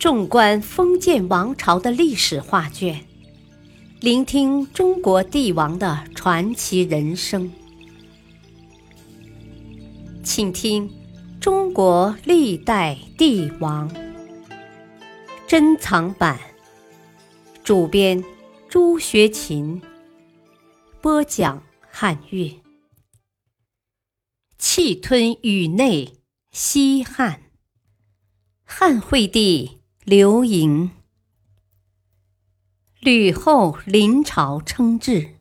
纵观封建王朝的历史画卷，聆听中国帝王的传奇人生，请听《中国历代帝王》珍藏版，主编朱学勤，播讲汉乐。气吞宇内，西汉，汉惠帝刘盈，吕后临朝称制。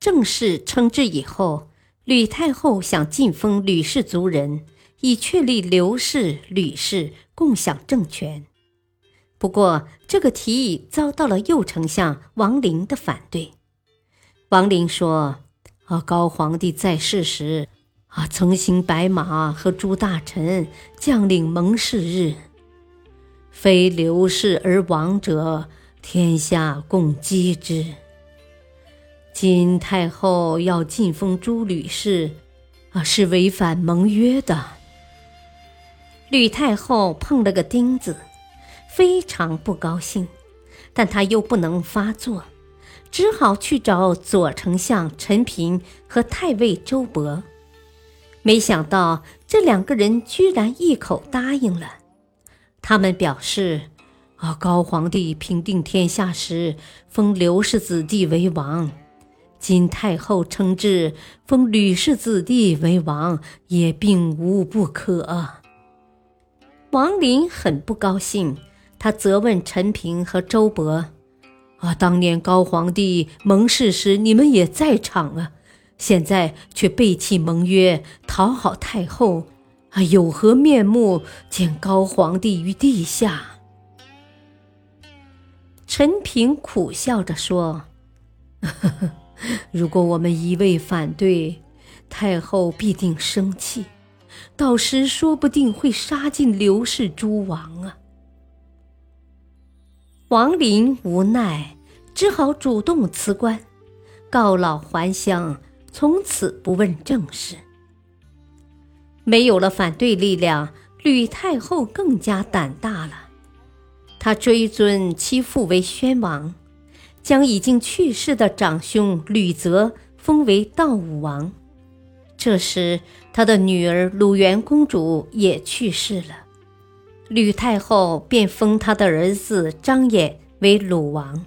正式称制以后，吕太后想晋封吕氏族人，以确立刘氏、吕氏共享政权。不过，这个提议遭到了右丞相王陵的反对。王陵说。啊，高皇帝在世时，啊，曾行白马和诸大臣将领盟誓日：非刘氏而亡者，天下共击之。今太后要进封朱吕氏，啊，是违反盟约的。吕太后碰了个钉子，非常不高兴，但她又不能发作。只好去找左丞相陈平和太尉周勃，没想到这两个人居然一口答应了。他们表示：“啊，高皇帝平定天下时封刘氏子弟为王，今太后称制封吕氏子弟为王，也并无不可。”王林很不高兴，他责问陈平和周勃。啊！当年高皇帝盟誓时，你们也在场啊，现在却背弃盟约，讨好太后，啊有何面目见高皇帝于地下？陈平苦笑着说：“呵呵，如果我们一味反对，太后必定生气，到时说不定会杀尽刘氏诸王啊。”王林无奈，只好主动辞官，告老还乡，从此不问政事。没有了反对力量，吕太后更加胆大了。她追尊其父为宣王，将已经去世的长兄吕泽封为道武王。这时，他的女儿鲁元公主也去世了。吕太后便封他的儿子张衍为鲁王，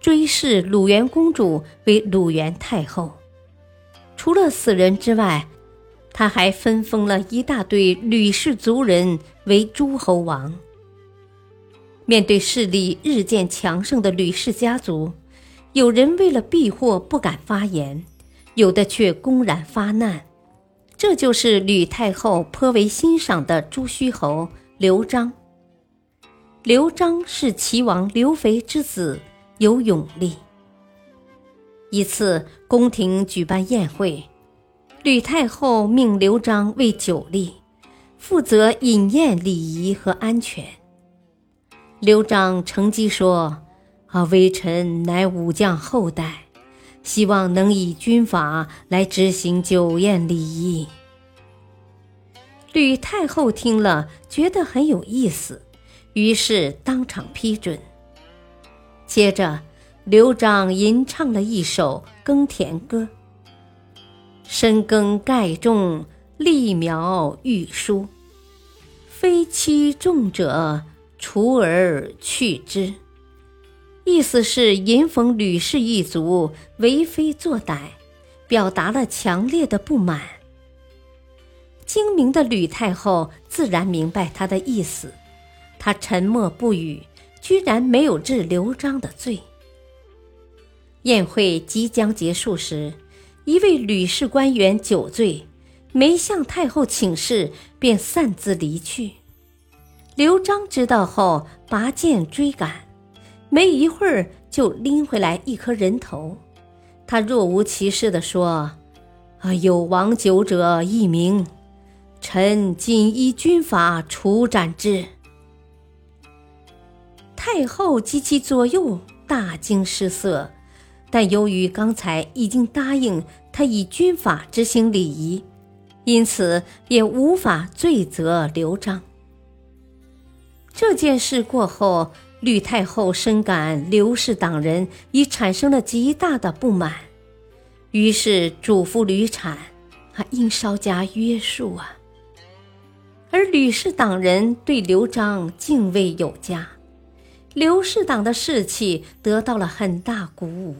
追谥鲁元公主为鲁元太后。除了死人之外，他还分封了一大堆吕氏族人为诸侯王。面对势力日渐强盛的吕氏家族，有人为了避祸不敢发言，有的却公然发难。这就是吕太后颇为欣赏的朱虚侯。刘璋，刘璋是齐王刘肥之子，有勇力。一次宫廷举办宴会，吕太后命刘璋为酒吏，负责饮宴礼仪和安全。刘璋乘机说：“啊，微臣乃武将后代，希望能以军法来执行酒宴礼仪。”吕太后听了，觉得很有意思，于是当场批准。接着，刘璋吟唱了一首耕田歌：“深耕盖种，立苗育书。非妻重者，除而去之。”意思是吟讽吕氏一族为非作歹，表达了强烈的不满。精明的吕太后自然明白他的意思，她沉默不语，居然没有治刘璋的罪。宴会即将结束时，一位吕氏官员酒醉，没向太后请示，便擅自离去。刘璋知道后，拔剑追赶，没一会儿就拎回来一颗人头。他若无其事地说：“啊，有亡酒者一名。”臣谨依军法处斩之。太后及其左右大惊失色，但由于刚才已经答应他以军法执行礼仪，因此也无法罪责刘璋。这件事过后，吕太后深感刘氏党人已产生了极大的不满，于是嘱咐吕产，啊，应稍加约束啊。而吕氏党人对刘璋敬畏有加，刘氏党的士气得到了很大鼓舞。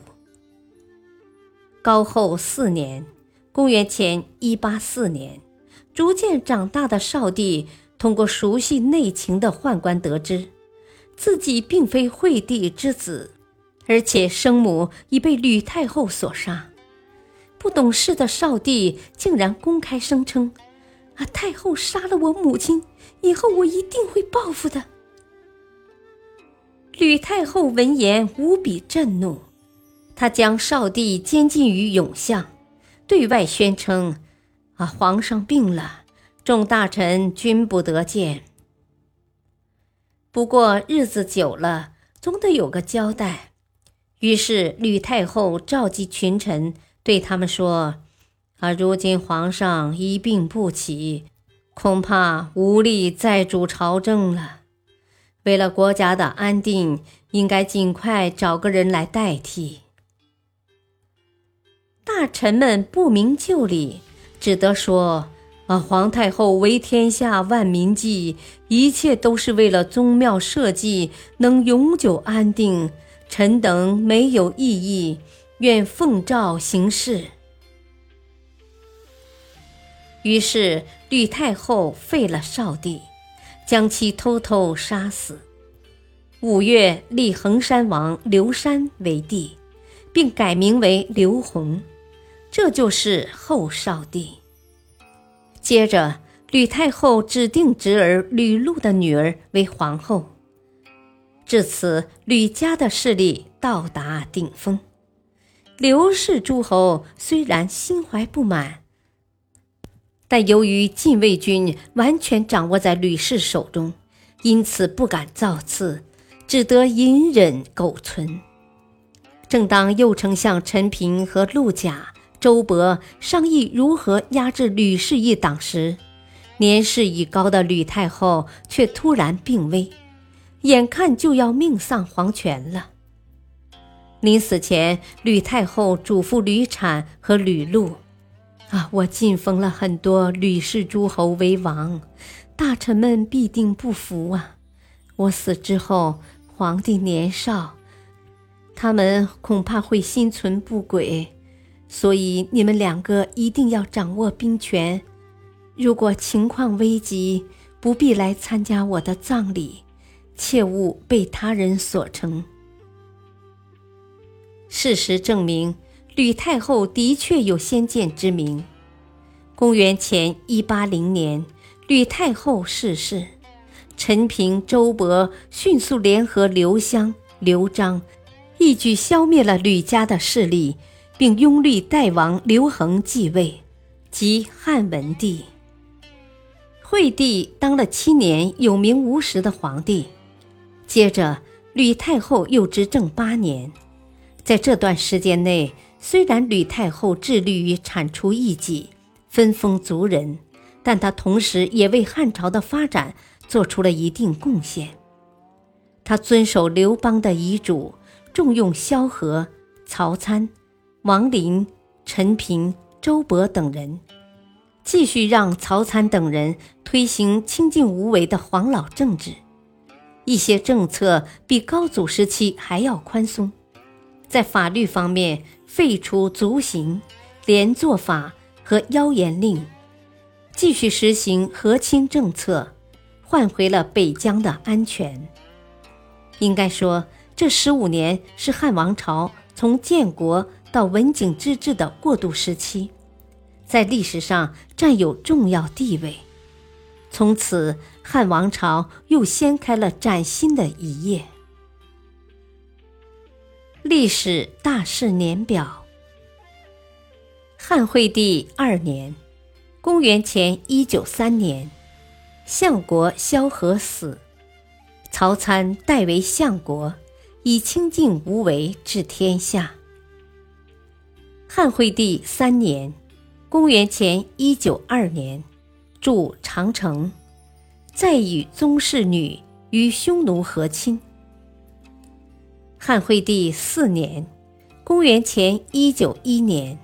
高后四年，公元前一八四年，逐渐长大的少帝。通过熟悉内情的宦官得知，自己并非惠帝之子，而且生母已被吕太后所杀。不懂事的少帝竟然公开声称：“啊，太后杀了我母亲，以后我一定会报复的。”吕太后闻言无比震怒，他将少帝监禁于永巷，对外宣称：“啊，皇上病了。”众大臣均不得见。不过日子久了，总得有个交代。于是吕太后召集群臣，对他们说：“啊，如今皇上一病不起，恐怕无力再主朝政了。为了国家的安定，应该尽快找个人来代替。”大臣们不明就里，只得说。啊！皇太后为天下万民计，一切都是为了宗庙社稷能永久安定。臣等没有异议，愿奉诏行事。于是吕太后废了少帝，将其偷偷杀死。五月，立衡山王刘山为帝，并改名为刘弘，这就是后少帝。接着，吕太后指定侄儿吕禄的女儿为皇后。至此，吕家的势力到达顶峰。刘氏诸侯虽然心怀不满，但由于禁卫军完全掌握在吕氏手中，因此不敢造次，只得隐忍苟存。正当右丞相陈平和陆贾。周勃商议如何压制吕氏一党时，年事已高的吕太后却突然病危，眼看就要命丧黄泉了。临死前，吕太后嘱咐吕产和吕禄：“啊，我晋封了很多吕氏诸侯为王，大臣们必定不服啊！我死之后，皇帝年少，他们恐怕会心存不轨。”所以你们两个一定要掌握兵权。如果情况危急，不必来参加我的葬礼，切勿被他人所成。事实证明，吕太后的确有先见之明。公元前一八零年，吕太后逝世，陈平、周勃迅速联合刘襄、刘璋，一举消灭了吕家的势力。并拥立代王刘恒继位，即汉文帝。惠帝当了七年有名无实的皇帝，接着吕太后又执政八年。在这段时间内，虽然吕太后致力于铲除异己、分封族人，但她同时也为汉朝的发展做出了一定贡献。她遵守刘邦的遗嘱，重用萧何、曹参。王林、陈平、周勃等人继续让曹参等人推行清静无为的黄老政治，一些政策比高祖时期还要宽松。在法律方面，废除族刑、连坐法和妖言令，继续实行和亲政策，换回了北疆的安全。应该说，这十五年是汉王朝从建国。到文景之治的过渡时期，在历史上占有重要地位。从此，汉王朝又掀开了崭新的一页。历史大事年表：汉惠帝二年，公元前一九三年，相国萧何死，曹参代为相国，以清静无为治天下。汉惠帝三年，公元前一九二年，筑长城，再与宗室女与匈奴和亲。汉惠帝四年（公元前一九一年），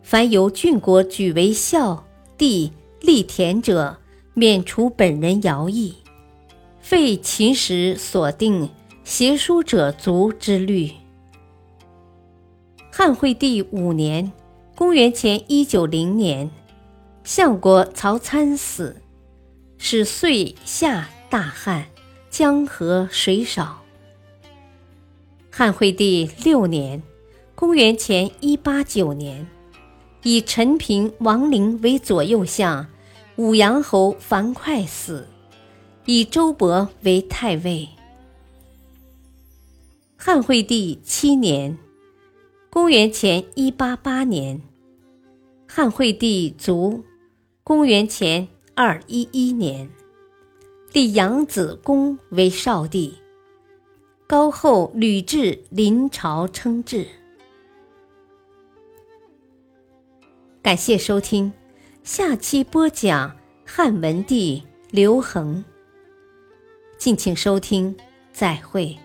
凡由郡国举为孝、帝、立田者，免除本人徭役，废秦时所定携书者族之律。汉惠帝五年（公元前一九零年），相国曹参死，使遂下大旱，江河水少。汉惠帝六年（公元前一八九年），以陈平、王陵为左右相，武阳侯樊哙死，以周勃为太尉。汉惠帝七年（公元前一八八年），汉惠帝卒，公元前二一一年，立养子公为少帝。高后吕雉临朝称制。感谢收听，下期播讲汉文帝刘恒。敬请收听，再会。